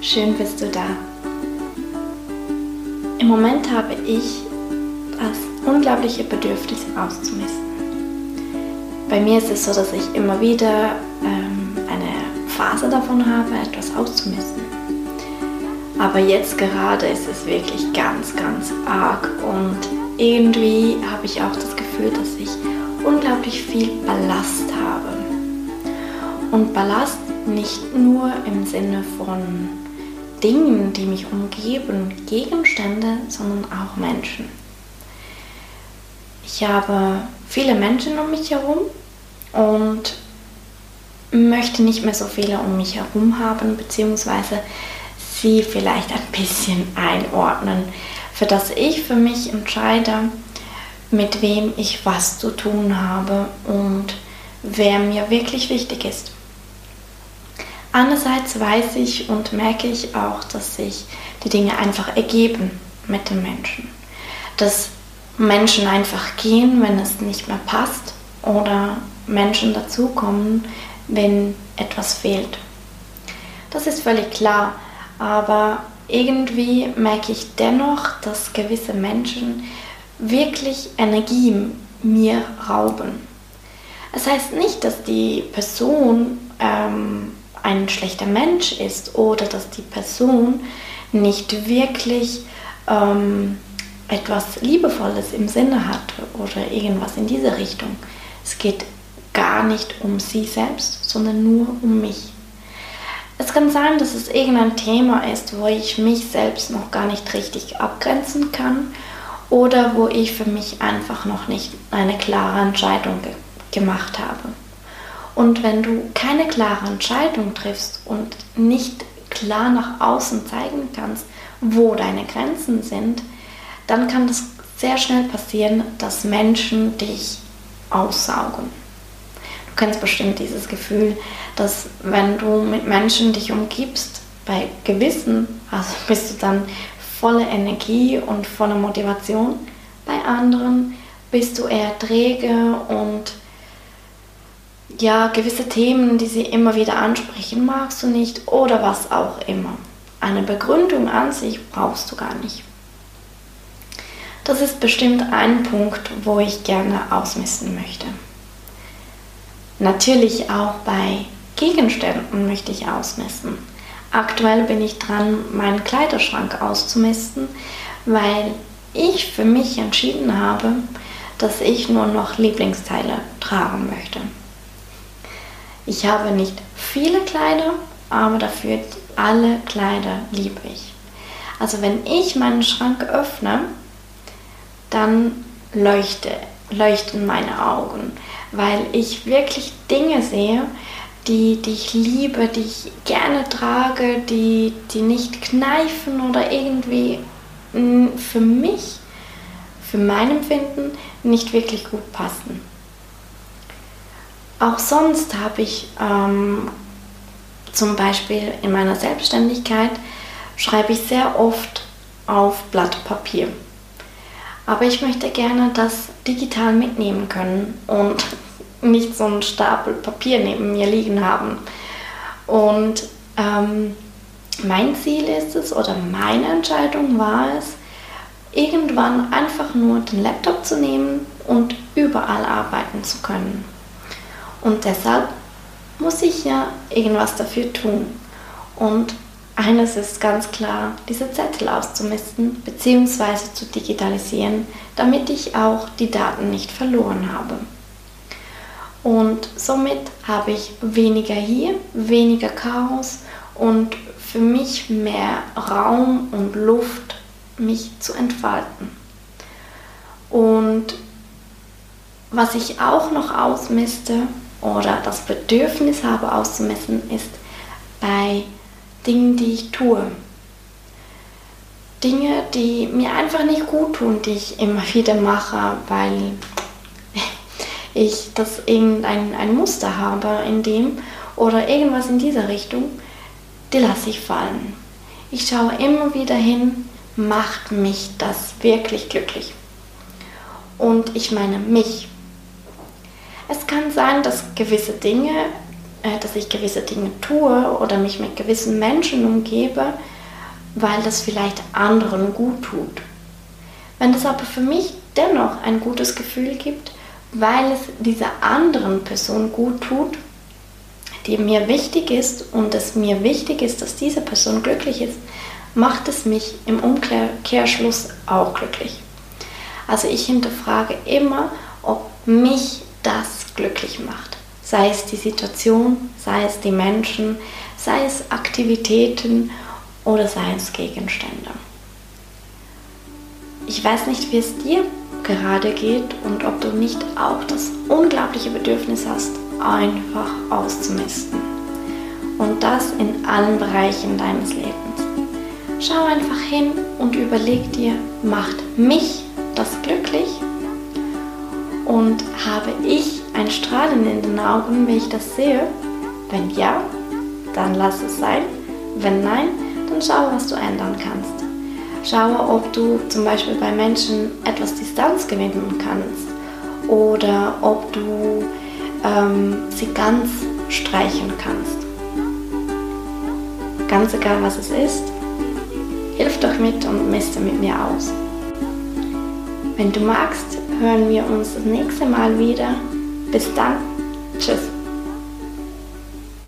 schön bist du da. Im Moment habe ich das unglaubliche Bedürfnis auszumisten. Bei mir ist es so, dass ich immer wieder ähm, eine Phase davon habe, etwas auszumisten. Aber jetzt gerade ist es wirklich ganz, ganz arg und irgendwie habe ich auch das Gefühl, dass ich unglaublich viel Ballast habe. Und Ballast nicht nur im Sinne von Dingen, die mich umgeben, Gegenstände, sondern auch Menschen. Ich habe viele Menschen um mich herum und möchte nicht mehr so viele um mich herum haben, beziehungsweise sie vielleicht ein bisschen einordnen, für das ich für mich entscheide, mit wem ich was zu tun habe und wer mir wirklich wichtig ist. Andererseits weiß ich und merke ich auch, dass sich die Dinge einfach ergeben mit den Menschen. Dass Menschen einfach gehen, wenn es nicht mehr passt oder Menschen dazukommen, wenn etwas fehlt. Das ist völlig klar, aber irgendwie merke ich dennoch, dass gewisse Menschen wirklich Energie mir rauben. Es das heißt nicht, dass die Person ähm, ein schlechter Mensch ist oder dass die Person nicht wirklich ähm, etwas Liebevolles im Sinne hat oder irgendwas in diese Richtung. Es geht gar nicht um sie selbst, sondern nur um mich. Es kann sein, dass es irgendein Thema ist, wo ich mich selbst noch gar nicht richtig abgrenzen kann oder wo ich für mich einfach noch nicht eine klare Entscheidung ge gemacht habe. Und wenn du keine klare Entscheidung triffst und nicht klar nach außen zeigen kannst, wo deine Grenzen sind, dann kann das sehr schnell passieren, dass Menschen dich aussaugen. Du kennst bestimmt dieses Gefühl, dass wenn du mit Menschen dich umgibst, bei Gewissen, also bist du dann voller Energie und voller Motivation, bei anderen bist du eher träge und ja, gewisse Themen, die sie immer wieder ansprechen, magst du nicht oder was auch immer. Eine Begründung an sich brauchst du gar nicht. Das ist bestimmt ein Punkt, wo ich gerne ausmessen möchte. Natürlich auch bei Gegenständen möchte ich ausmessen. Aktuell bin ich dran, meinen Kleiderschrank auszumisten, weil ich für mich entschieden habe, dass ich nur noch Lieblingsteile tragen möchte. Ich habe nicht viele Kleider, aber dafür alle Kleider liebe ich. Also wenn ich meinen Schrank öffne, dann leuchte, leuchten meine Augen, weil ich wirklich Dinge sehe, die, die ich liebe, die ich gerne trage, die, die nicht kneifen oder irgendwie für mich, für mein Empfinden nicht wirklich gut passen. Auch sonst habe ich ähm, zum Beispiel in meiner Selbstständigkeit schreibe ich sehr oft auf Blatt Papier. Aber ich möchte gerne das digital mitnehmen können und nicht so einen Stapel Papier neben mir liegen haben. Und ähm, mein Ziel ist es oder meine Entscheidung war es, irgendwann einfach nur den Laptop zu nehmen und überall arbeiten zu können. Und deshalb muss ich ja irgendwas dafür tun. Und eines ist ganz klar, diese Zettel auszumisten bzw. zu digitalisieren, damit ich auch die Daten nicht verloren habe. Und somit habe ich weniger hier, weniger Chaos und für mich mehr Raum und Luft, mich zu entfalten. Und was ich auch noch ausmiste, oder das Bedürfnis habe auszumessen, ist bei Dingen, die ich tue. Dinge, die mir einfach nicht gut tun, die ich immer wieder mache, weil ich das irgendein ein Muster habe in dem oder irgendwas in dieser Richtung, die lasse ich fallen. Ich schaue immer wieder hin, macht mich das wirklich glücklich. Und ich meine mich. Es kann sein, dass gewisse Dinge äh, dass ich gewisse Dinge tue oder mich mit gewissen Menschen umgebe, weil das vielleicht anderen gut tut. Wenn es aber für mich dennoch ein gutes Gefühl gibt, weil es dieser anderen Person gut tut, die mir wichtig ist und es mir wichtig ist, dass diese Person glücklich ist, macht es mich im Umkehrschluss auch glücklich. Also ich hinterfrage immer, ob mich das glücklich macht. Sei es die Situation, sei es die Menschen, sei es Aktivitäten oder sei es Gegenstände. Ich weiß nicht, wie es dir gerade geht und ob du nicht auch das unglaubliche Bedürfnis hast, einfach auszumisten. Und das in allen Bereichen deines Lebens. Schau einfach hin und überleg dir, macht mich das glücklich? Und habe ich ein Strahlen in den Augen, wenn ich das sehe? Wenn ja, dann lass es sein. Wenn nein, dann schau, was du ändern kannst. Schaue, ob du zum Beispiel bei Menschen etwas Distanz gewinnen kannst oder ob du ähm, sie ganz streichen kannst. Ganz egal, was es ist, hilf doch mit und miste mit mir aus. Wenn du magst, hören wir uns das nächste Mal wieder. Bis dann. Tschüss.